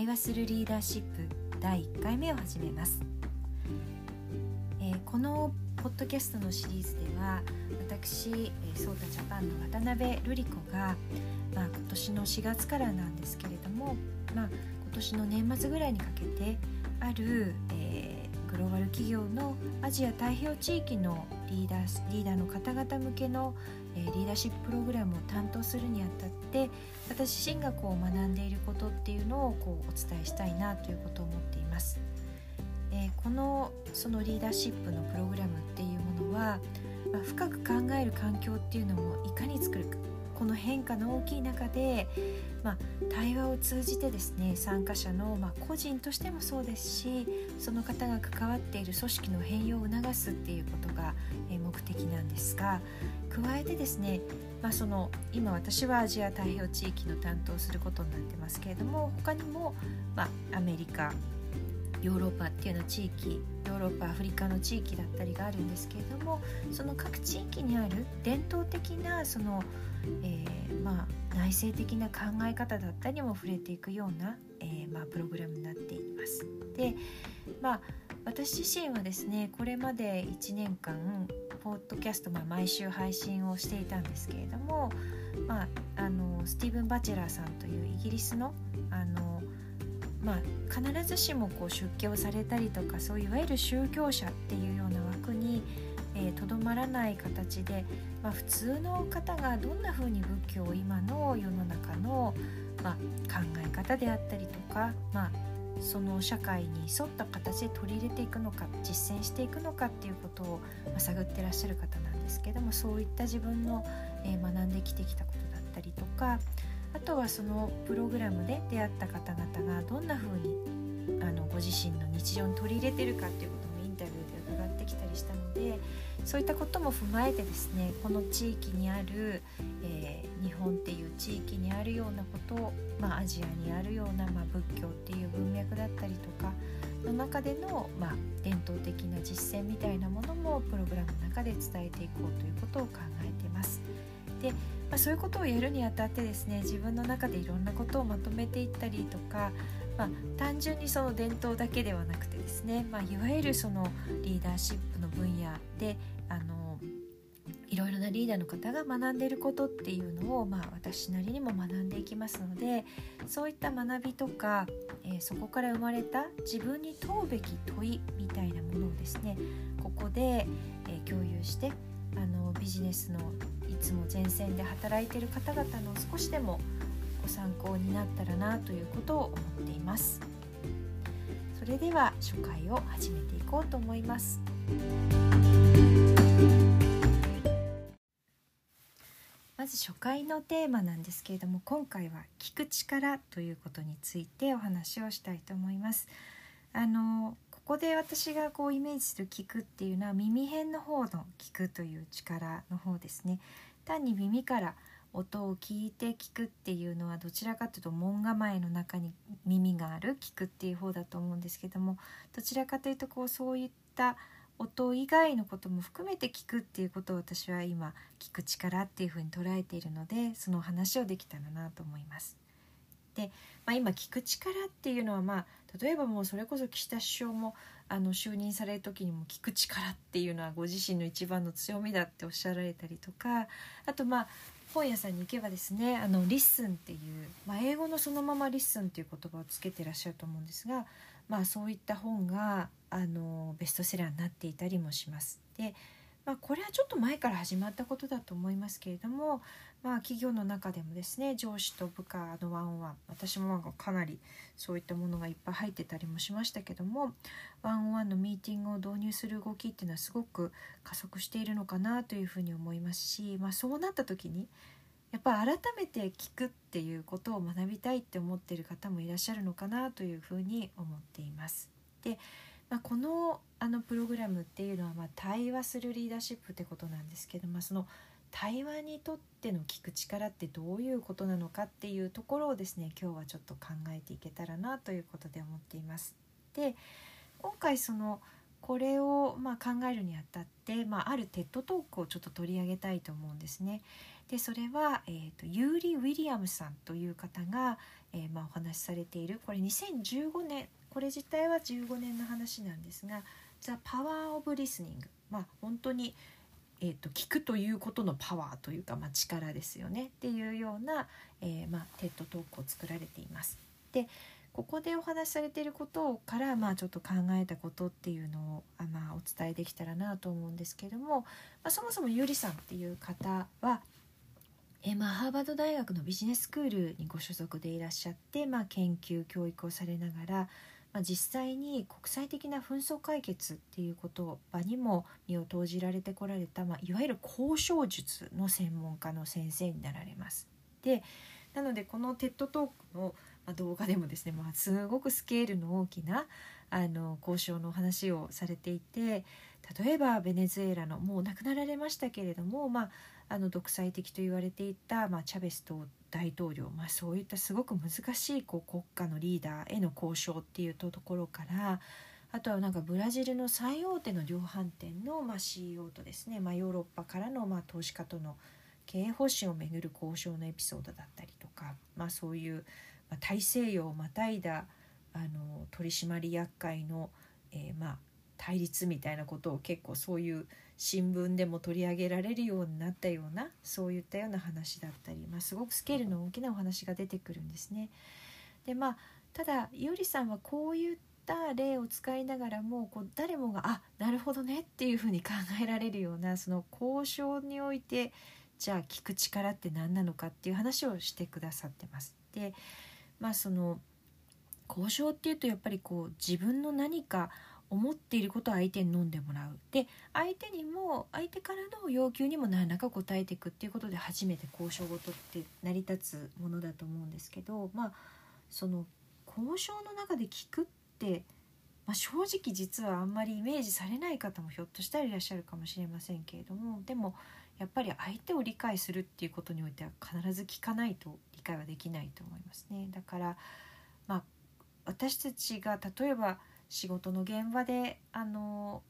対話するリーダーシップ第1回目を始めます、えー、このポッドキャストのシリーズでは私、ソータジャパンの渡辺瑠璃子が、まあ、今年の4月からなんですけれども、まあ、今年の年末ぐらいにかけてある、えー、グローバル企業のアジア太平洋地域のリーダーリーダーの方々向けの、え、リーダーシッププログラムを担当するにあたって私自身がこう学んでいることっていうのをこうお伝えしたいなということを思っています。え、このそのリーダーシップのプログラムっていうものは、まあ、深く考える環境っていうのもいかに作るかこの変化の大きい中で、まあ、対話を通じてですね参加者の、まあ、個人としてもそうですしその方が関わっている組織の変容を促すっていうことが、目的なんですが加えてですね、まあ、その今私はアジア太平洋地域の担当することになってますけれども他にも、まあ、アメリカヨーロッパっていうの地域ヨーロッパアフリカの地域だったりがあるんですけれどもその各地域にある伝統的なその、えー、まあ、内省的な考え方だったりも触れていくような、えー、まあ、プログラムになっています。でまあ私自身はですねこれまで1年間ポッドキャスト、まあ、毎週配信をしていたんですけれども、まあ、あのスティーブン・バチェラーさんというイギリスのあのまあ、必ずしもこう出家をされたりとかそういわゆる宗教者っていうような枠にとど、えー、まらない形で、まあ、普通の方がどんなふうに仏教を今の世の中の、まあ、考え方であったりとか、まあ、その社会に沿った形で取り入れていくのか実践していくのかっていうことを、まあ、探ってらっしゃる方なんですけどもそういった自分の、えー、学んできてきたことだったりとかあとはそのプログラムで出会った方々がどんな風にあのご自身の日常に取り入れてるかっていうこともインタビューで伺ってきたりしたのでそういったことも踏まえてですねこの地域にある、えー、日本っていう地域にあるようなことを、まあ、アジアにあるような、まあ、仏教っていう文脈だったりとかの中での、まあ、伝統的な実践みたいなものもプログラムの中で伝えていこうということを考えてます。でまあ、そういうことをやるにあたってですね自分の中でいろんなことをまとめていったりとか、まあ、単純にその伝統だけではなくてですね、まあ、いわゆるそのリーダーシップの分野であのいろいろなリーダーの方が学んでいることっていうのを、まあ、私なりにも学んでいきますのでそういった学びとか、えー、そこから生まれた自分に問うべき問いみたいなものをですねここで、えー、共有してあのビジネスのいつも前線で働いている方々の少しでもご参考になったらなということを思っています。それでは初回を始めていこうと思います。まず初回のテーマなんですけれども今回は聞く力ということについてお話をしたいと思います。あのここで私がこうイメージする聞くっていうのは耳辺の方の聞くという力の方ですね単に耳から音を聞いて聞くっていうのはどちらかというと門構えの中に耳がある聞くっていう方だと思うんですけどもどちらかというとこうそういった音以外のことも含めて聞くっていうことを私は今聞く力っていうふうに捉えているのでその話をできたらなと思います。で、まあ、今聞く力っていうのはまあ例えばもうそれこそ岸田首相もあの就任される時にも聞く力っていうのはご自身の一番の強みだっておっしゃられたりとかあとまあ本屋さんに行けばですね「あの listen」っていう、まあ、英語のそのまま「listen」っていう言葉をつけてらっしゃると思うんですが、まあ、そういった本があのベストセラーになっていたりもします。でまあ、これはちょっと前から始まったことだと思いますけれども、まあ、企業の中でもですね上司と部下のワンオンワン私もかなりそういったものがいっぱい入ってたりもしましたけどもワンオンワンのミーティングを導入する動きっていうのはすごく加速しているのかなというふうに思いますし、まあ、そうなった時にやっぱ改めて聞くっていうことを学びたいって思っている方もいらっしゃるのかなというふうに思っています。でまあ、このあのプログラムっていうのはまあ対話するリーダーシップってことなんですけど、まあ、その対話にとっての聞く力ってどういうことなのかっていうところをですね今日はちょっと考えていけたらなということで思っています。で今回そのこれをま考えるにあたって、まあ、ある TED Talk をちょっと取り上げたいと思うんですね。でそれは、えーと、ユーリ・ウィリアムさんという方が、えー、ま、お話しされているこれ2015年これ自体は15年の話なんですが「The Power of Listening」まあ本当に、えーと、聞くということのパワーというか、まあ、力ですよねっていうような、えー、まあ、テッドトークを作られています。でここでお話しされていることから、まあ、ちょっと考えたことっていうのをあ、まあ、お伝えできたらなと思うんですけども、まあ、そもそもゆりさんっていう方はえまあ、ハーバード大学のビジネススクールにご所属でいらっしゃって、まあ、研究教育をされながら、まあ、実際に国際的な紛争解決っていう言葉にも身を投じられてこられた、まあ、いわゆる交渉術の専門家の先生になられます。でなのでこの TED トークの動画でもですね、まあ、すごくスケールの大きなあの交渉の話をされていて例えばベネズエラのもう亡くなられましたけれども、まあ、あの独裁的と言われていた、まあ、チャベスと大統領、まあ、そういったすごく難しいこう国家のリーダーへの交渉っていうところからあとはなんかブラジルの最大手の量販店の、まあ、CEO とですね、まあ、ヨーロッパからの、まあ、投資家との経営方針をめぐる交渉のエピソードだったりとか、まあ、そういう、大西洋をまたいだあの取締役会の、えー、まあ対立みたいなことを結構そういう新聞でも取り上げられるようになったようなそういったような話だったり、まあ、すごくスケールの大きなお話が出てくるんですね。でまあただいおりさんはこういった例を使いながらもこう誰もがあなるほどねっていうふうに考えられるようなその交渉においてじゃあ聞く力って何なのかっていう話をしてくださってます。でまあその交渉っていうとやっぱりこう自分の何か思っていることを相手に飲んでもらうで相手にも相手からの要求にも何らか答えていくっていうことで初めて交渉事って成り立つものだと思うんですけどまあその交渉の中で聞くって、まあ、正直実はあんまりイメージされない方もひょっとしたらいらっしゃるかもしれませんけれどもでもやっぱり相手を理解するっていうことにおいては必ず聞かないと理解はできないと思いますね。だからまあ私たちが例えば仕事の現場であの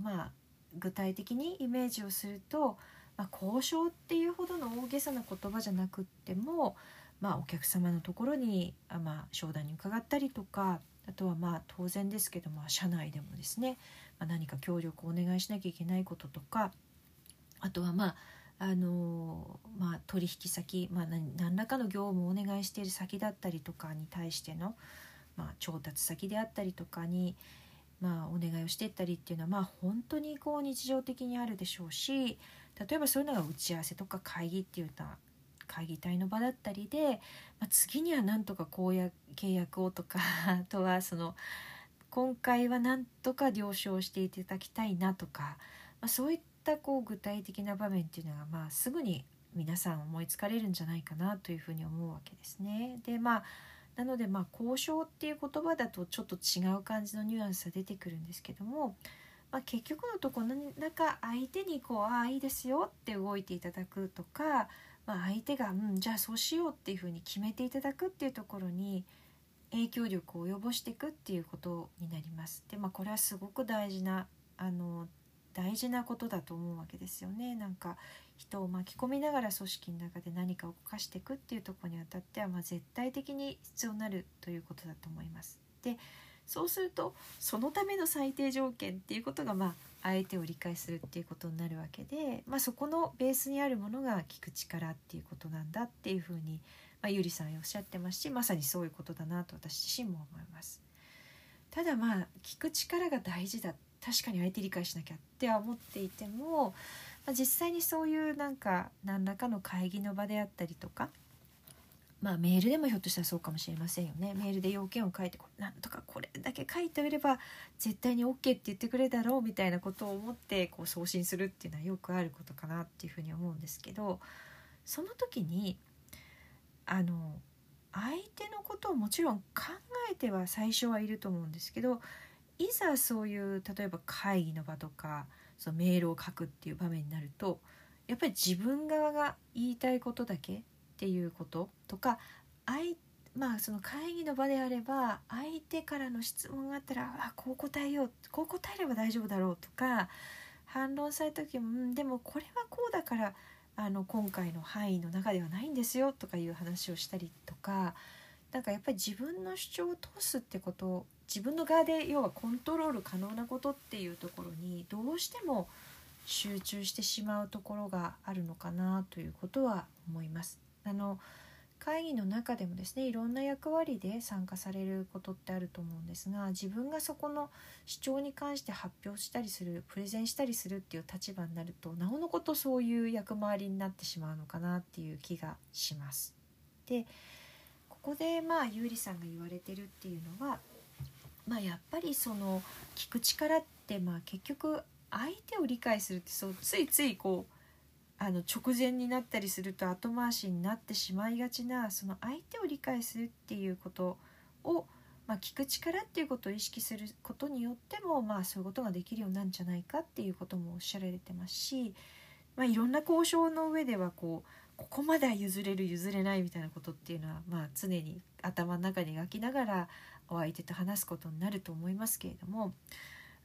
まあ具体的にイメージをすると、まあ、交渉っていうほどの大げさな言葉じゃなくっても、まあ、お客様のところにあ、まあ、商談に伺ったりとかあとはまあ当然ですけども社内でもですね、まあ、何か協力をお願いしなきゃいけないこととかあとはまああのまあ、取引先、まあ、何らかの業務をお願いしている先だったりとかに対しての、まあ、調達先であったりとかに、まあ、お願いをしていったりっていうのは、まあ、本当にこう日常的にあるでしょうし例えばそういうのが打ち合わせとか会議っていうのは会議体の場だったりで、まあ、次にはなんとかこうや契約をとか あとはその今回はなんとか了承していただきたいなとか、まあ、そういったったこう具体的な場面っていうのが、まあ、すぐに皆さん思いつかれるんじゃないかなというふうに思うわけですね。でまあなのでまあ交渉っていう言葉だとちょっと違う感じのニュアンスが出てくるんですけども、まあ、結局のところなんか相手にこう「ああいいですよ」って動いていただくとか、まあ、相手が「うんじゃあそうしよう」っていうふうに決めていただくっていうところに影響力を及ぼしていくっていうことになります。でまあこれはすごく大事なあの大事なことだと思うわけですよねなんか人を巻き込みながら組織の中で何かを動かしていくっていうとこにあたっては、まあ、絶対的に必要になるということだと思います。でそうするとそのための最低条件っていうことが、まあ、相手を理解するっていうことになるわけで、まあ、そこのベースにあるものが聞く力っていうことなんだっていうふうに、まあ、ゆりさんおっしゃってますしまさにそういうことだなと私自身も思います。ただまあ聞く力が大事だ確かに相手理解しなきゃって思っていても、まあ、実際にそういうなんか何らかの会議の場であったりとかまあメールでもひょっとしたらそうかもしれませんよね。メールで要件を書いてこなんとかこれだけ書いておれば絶対に OK って言ってくれだろうみたいなことを思ってこう送信するっていうのはよくあることかなっていうふうに思うんですけどその時にあの相手のことをもちろん考えては最初はいると思うんですけどいざそういう例えば会議の場とかそのメールを書くっていう場面になるとやっぱり自分側が言いたいことだけっていうこととか相まあその会議の場であれば相手からの質問があったらあこう答えようこう答えれば大丈夫だろうとか反論された時も、うん、でもこれはこうだからあの今回の範囲の中ではないんですよとかいう話をしたりとかなんかやっぱり自分の主張を通すってこと自分の側で要はコントロール可能なことっていうところにどうしても集中してしまうところがあるのかなということは思います。あの会議の中でもですねいろんな役割で参加されることってあると思うんですが自分がそこの主張に関して発表したりするプレゼンしたりするっていう立場になるとなおのことそういう役回りになってしまうのかなっていう気がします。でここでまあゆうりさんが言われてるっていうのは、まあ、やっぱりその聞く力ってまあ結局相手を理解するってそうついついこうあの直前になったりすると後回しになってしまいがちなその相手を理解するっていうことを、まあ、聞く力っていうことを意識することによっても、まあ、そういうことができるようなんじゃないかっていうこともおっしゃられてますし、まあ、いろんな交渉の上ではこうここまでは譲れる譲れないみたいなことっていうのは、まあ、常に頭の中に描きながらお相手と話すことになると思いますけれども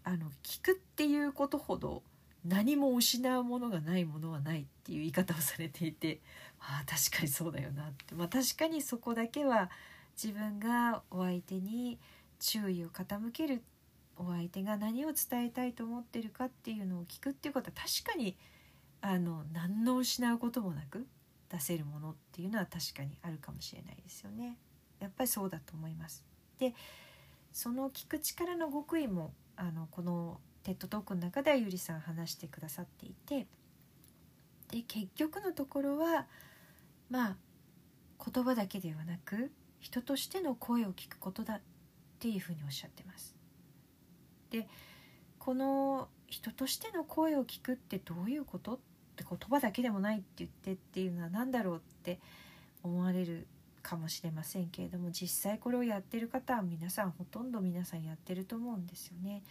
あの聞くっていうことほど何も失うものがないものはないっていう言い方をされていてああ確かにそうだよなって、まあ、確かにそこだけは自分がお相手に注意を傾けるお相手が何を伝えたいと思ってるかっていうのを聞くっていうことは確かにあの何の失うこともなく出せるものっていうのは確かにあるかもしれないですよね。やっぱりそうだと思います。でその聞く力の極意もあのこのテッドトークの中ではゆりさん話してくださっていてで結局のところはまあ言葉だけではなく人としての声を聞くことだっていうふうにおっしゃってます。でこの人としての声を聞くってどういうこと？って言葉だけでもないって言ってっていうのは何だろうって思われるかもしれませんけれども実際これをやってる方は皆さんほとんど皆さんやってると思うんですよね。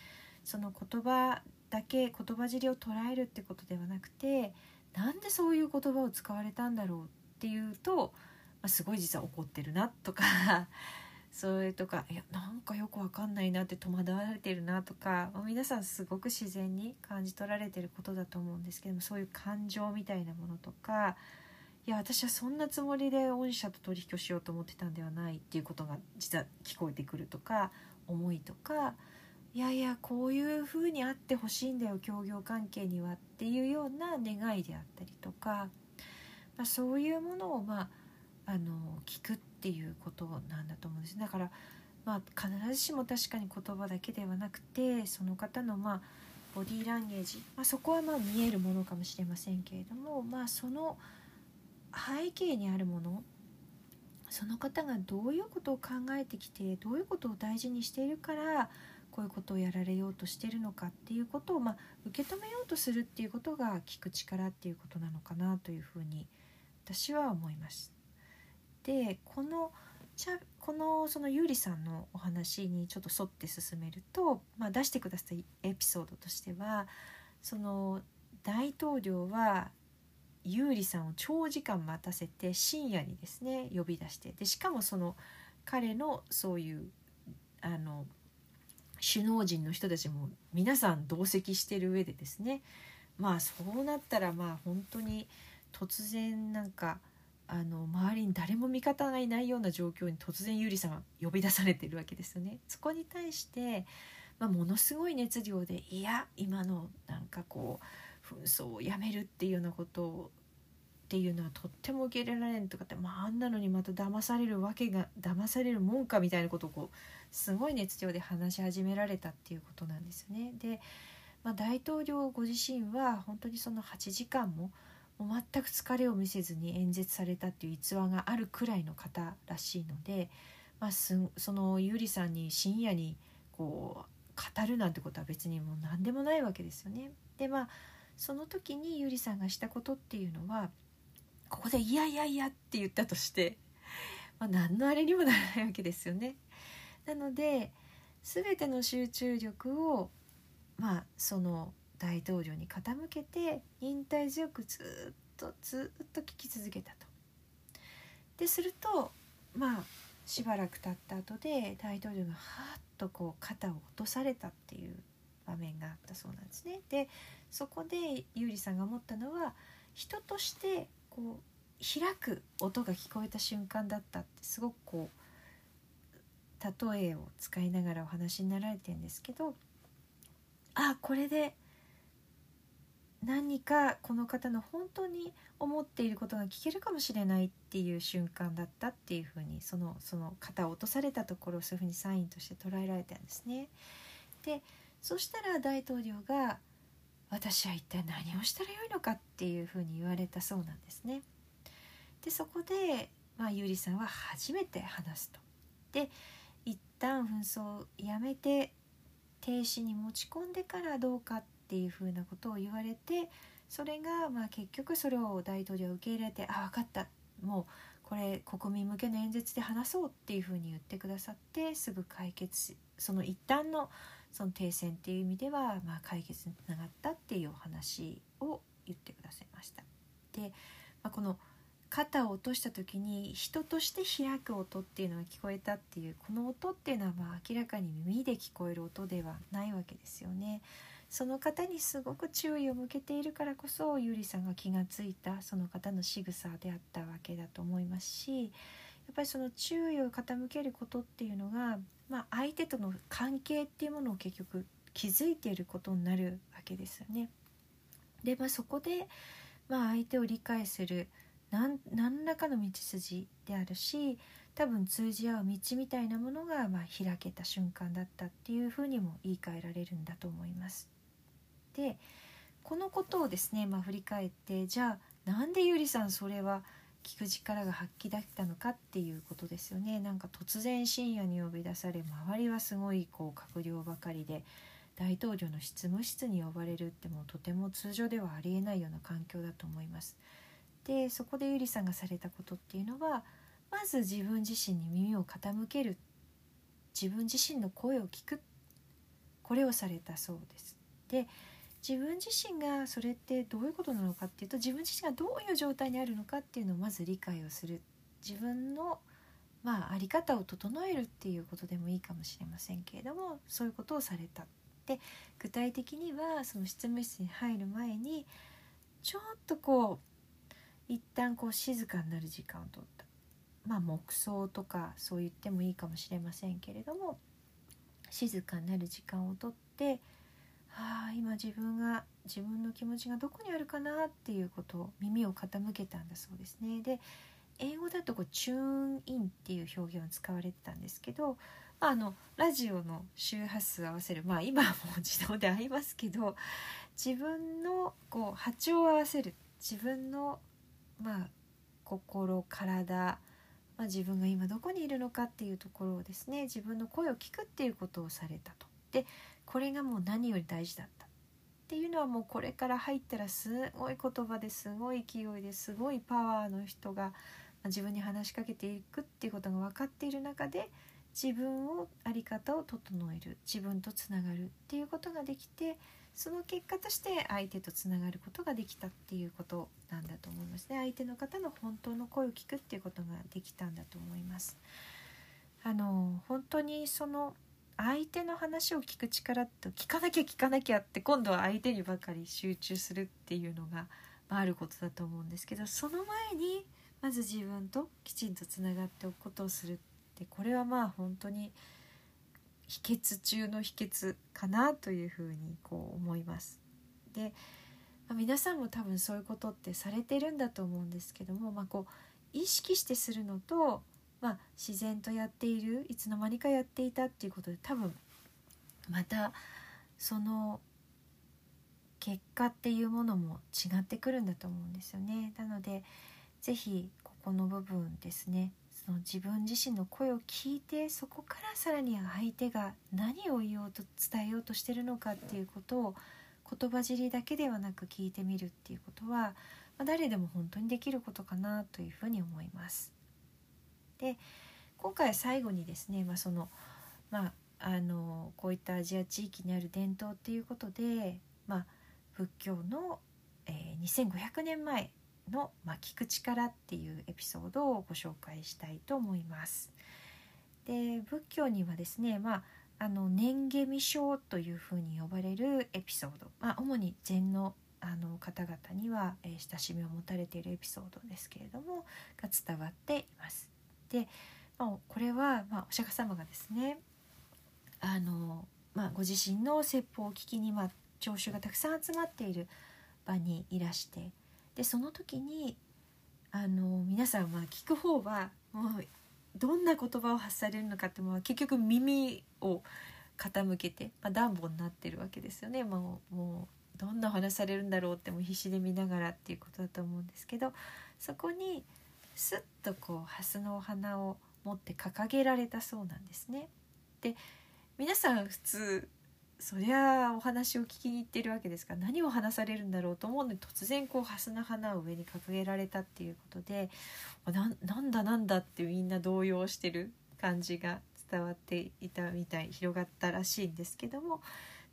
その言葉だけ言葉尻を捉えるってことではなくてなんでそういう言葉を使われたんだろうっていうと、まあ、すごい実は怒ってるなとか それとかいやなんかよくわかんないなって戸惑われてるなとか、まあ、皆さんすごく自然に感じ取られてることだと思うんですけどもそういう感情みたいなものとかいや私はそんなつもりで御社と取引をしようと思ってたんではないっていうことが実は聞こえてくるとか思いとかいやいやこういうふうにあってほしいんだよ協業関係にはっていうような願いであったりとか、まあ、そういうものを、まあ、あの聞くっていうことなんだと思うんです。だから、まあ、必ずしも確かに言葉だけではなくてその方の、まあ、ボディーランゲージ、まあ、そこはまあ見えるものかもしれませんけれども、まあ、その背景にあるものその方がどういうことを考えてきてどういうことを大事にしているからこういうことをやられようとしてるのかっていうことを、まあ、受け止めようとするっていうことが聞く力っていうことなのかなというふうに私は思います。でこのこのそのゆうりさんのお話にちょっと沿って進めると、まあ、出してくださったエピソードとしてはその大統領はゆうりさんを長時間待たせて深夜にですね呼び出してでしかもその彼のそういうあの首脳陣の人たちも皆さん同席してる上でですねまあそうなったらまあ本当に突然なんかあの周りに誰も味方がいないような状況に突然ゆりさん呼び出されてるわけですよね。そこに対して、まあ、ものすごい熱量でいや今のなんかこう紛争をやめるっていうようなことっていうのはとっても受け入れられんとかって、まあ、あんなのにまた騙されるわけが騙されるもんかみたいなことをこうすごい熱量で話し始められたっていうことなんですね。で、まあ、大統領ご自身は本当にその8時間ももう全く疲れを見せずに演説されたっていう逸話があるくらいの方らしいので、まあ、すそのゆりさんに深夜にこう語るなんてことは別にもう何でもないわけですよね。でまあその時にゆりさんがしたことっていうのはここで「いやいやいや」って言ったとして、まあ、何のあれにもならないわけですよね。なので全ての集中力をまあその大統領に傾けて忍耐強くずっとずっと聞き続けたと。でするとまあしばらく経った後で大統領がはっとこう肩を落とされたっていう場面があったそうなんですね。でそこでゆうりさんが思ったのは人としてこう開く音が聞こえた瞬間だったってすごくこう例えを使いながらお話になられてるんですけどあこれで何かこの方の本当に思っていることが聞けるかもしれないっていう瞬間だったっていうふうにそのその肩を落とされたところをそういうふうにサインとして捉えられたんですね。でそしたら大統領が「私は一体何をしたらよいのか」っていうふうに言われたそうなんですね。でそこで、まあ、ゆりさんは初めて話すと。で一旦紛争をやめて停止に持ち込んでからどうかっていうふうなことを言われてそれがまあ結局それを大統領は受け入れて「あ分かったもうこれ国民向けの演説で話そう」っていうふうに言ってくださってすぐ解決その一旦のその停戦っていう意味ではまあ解決につながったっていうお話を言ってくださいました。で、まあ、この肩を落とした時に人として開く音っていうのが聞こえたっていうこの音っていうのはまあ明らかに耳で聞こえる音ではないわけですよね。その方にすごく注意を向けているからこそゆりさんが気が付いたその方の仕草であったわけだと思いますしやっぱりその注意を傾けることっていうのが、まあ、相手との関係っていうものを結局気づいていることになるわけですよね。で、まあ、そこで、まあ、相手を理解する何何らかの道筋であるし多分通じ合う道みたいなものが、まあ、開けた瞬間だったっていうふうにも言い換えられるんだと思います。でこのことをですね、まあ、振り返ってじゃあなんでゆりさんそれは聞く力が発揮できたのかっていうことですよねなんか突然深夜に呼び出され周りはすごいこう閣僚ばかりで大統領の執務室に呼ばれるってもうとても通常ではありえないような環境だと思います。でそこでゆりさんがされたことっていうのはまず自分自身に耳を傾ける自分自身の声を聞くこれをされたそうです。で自分自身がそれってどういうことなのかっていうと自分自身がどういう状態にあるのかっていうのをまず理解をする自分のまあ在り方を整えるっていうことでもいいかもしれませんけれどもそういうことをされた。で具体的にはその執務室に入る前にちょっとこう一旦こう静かになる時間をとったまあ黙想とかそう言ってもいいかもしれませんけれども静かになる時間をとってああ今自分が自分の気持ちがどこにあるかなっていうことを耳を傾けたんだそうですね。で英語だとこうチューンインっていう表現を使われてたんですけど、あ、のラジオの周波数合わせるまあ今はもう自動で合いますけど自分のこう波長を合わせる自分のまあ心体、まあ、自分が今どこにいるのかっていうところをですね自分の声を聞くっていうことをされたと。でこれがもう何より大事だった。っていうのはもうこれから入ったらすごい言葉ですごい勢いですごいパワーの人が自分に話しかけていくっていうことが分かっている中で自分を在り方を整える。自分とつながるっていうことができてその結果として相手とつながることができたっていうことなんだと思いますね。相手の方の本当の声を聞くっていうことができたんだと思います。あの本当にその相手の話を聞く力と聞かなきゃ聞かなきゃって今度は相手にばかり集中するっていうのが、まあ、あることだと思うんですけどその前にまず自分ときちんとつながっておくことをするってこれはまあ本当に秘訣中の秘訣かなというふうにこう思います。で、まあ、皆さんも多分そういうことってされてるんだと思うんですけども、まあ、こう意識してするのとまあ、自然とやっているいつの間にかやっていたっていうことで多分またその結果っていうものも違ってくるんだと思うんですよね。なので是非ここの部分ですねその自分自身の声を聞いてそこからさらに相手が何を言おうと伝えようとしてるのかっていうことを言葉尻だけではなく聞いてみるっていうことは、まあ、誰でも本当にできることかなというふうに思います。で今回最後にですね、まあ、そのまああのこういったアジア地域にある伝統っていうことで、まあ、仏教の、えー、2500年前の、まあ、聞く力っていうエピソードをご紹介したいと思います。で仏教にはですね、まあ、あの年下未生というふうに呼ばれるエピソード、まあ、主に禅のあの方々には、えー、親しみを持たれているエピソードですけれどもが伝わっています。で、まあ、これは、まあ、お釈迦様がですねあの、まあ、ご自身の説法を聞きに、まあ、聴衆がたくさん集まっている場にいらしてでその時にあの皆さんは聞く方はもうどんな言葉を発されるのかってもう結局耳を傾けて、まあ、暖房になってるわけですよね。もうもうどんな話されるんだろうっても必死で見ながらっていうことだと思うんですけどそこにスッとこう蓮のお花を持って掲げられたそうなんですね。で皆さん普通そりゃあお話を聞きに行ってるわけですから何を話されるんだろうと思うのに突然こう蓮の花を上に掲げられたっていうことでななんだなんだってみんな動揺してる感じが伝わっていたみたい広がったらしいんですけども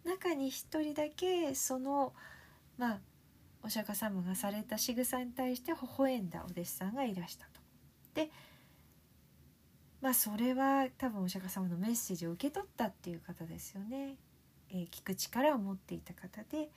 中に一人だけそのまあお釈迦様がされた仕草に対して微笑んだお弟子さんがいらしたと。でまあそれは多分お釈迦様のメッセージを受け取ったっていう方ですよね。えー、聞く力を持っていた方で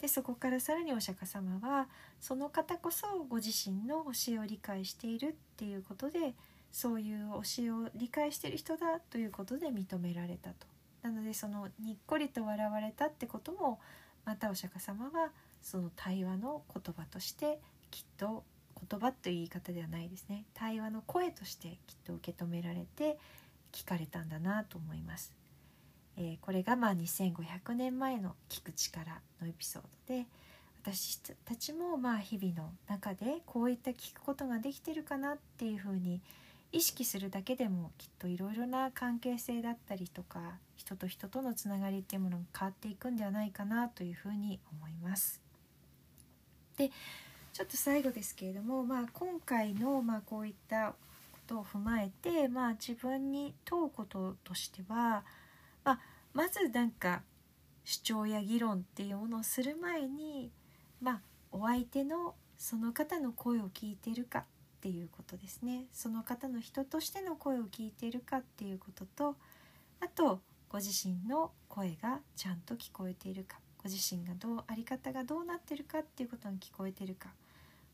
でそこからさらにお釈迦様はその方こそご自身の教えを理解しているっていうことでそういう教えを理解している人だということで認められたと。なのでそのにっこりと笑われたってこともまたお釈迦様はその対話の言葉としてきっと言葉という言い方ではないですね対話の声としてきっと受け止められて聞かれたんだなと思います。えー、これがまあ2500年前の聞く力のエピソードで私たちもまあ日々の中でこういった聞くことができてるかなっていうふうに意識するだけでもきっといろいろな関係性だったりとか人と人とのつながりっていうものが変わっていくんではないかなというふうに思います。でちょっと最後ですけれども、まあ、今回のまあこういったことを踏まえて、まあ、自分に問うこととしてはまあ、まずなんか主張や議論っていうものをする前に、まあ、お相手のその方の声を聞いてるかっていうことですね。その方の人としての声を聞いてるかっていうこととあとご自身の声がちゃんと聞こえているか。ご自身がどうあり方がどうなってるかっていうことが聞こえてるか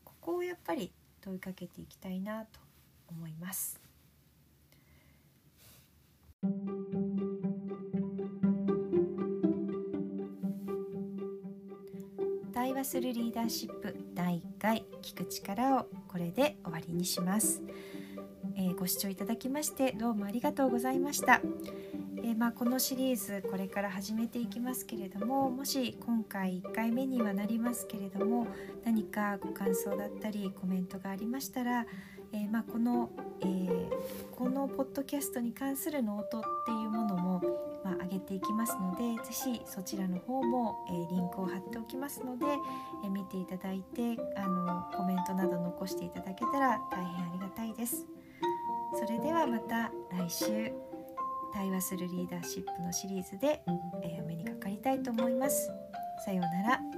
ここをやっぱり問いかけていきたいなと思います。対話するリーダーシップ第1回聞く力をこれで終わりにします、えー、ご視聴いただきましてどうもありがとうございました、え、まあ、このシリーズこれから始めていきますけれどももし今回1回目にはなりますけれども何かご感想だったりコメントがありましたら、えー、まあ、この、えこのポッドキャストに関するノートっていうものもまあ、上げていきますので是非そちらの方も、えー、リンクを貼っておきますので、え、見ていただいてあのコメントなど残していただけたら大変ありがたいです。それではまた来週対話するリーダーシップのシリーズで、え、お目にかかりたいと思います。さようなら。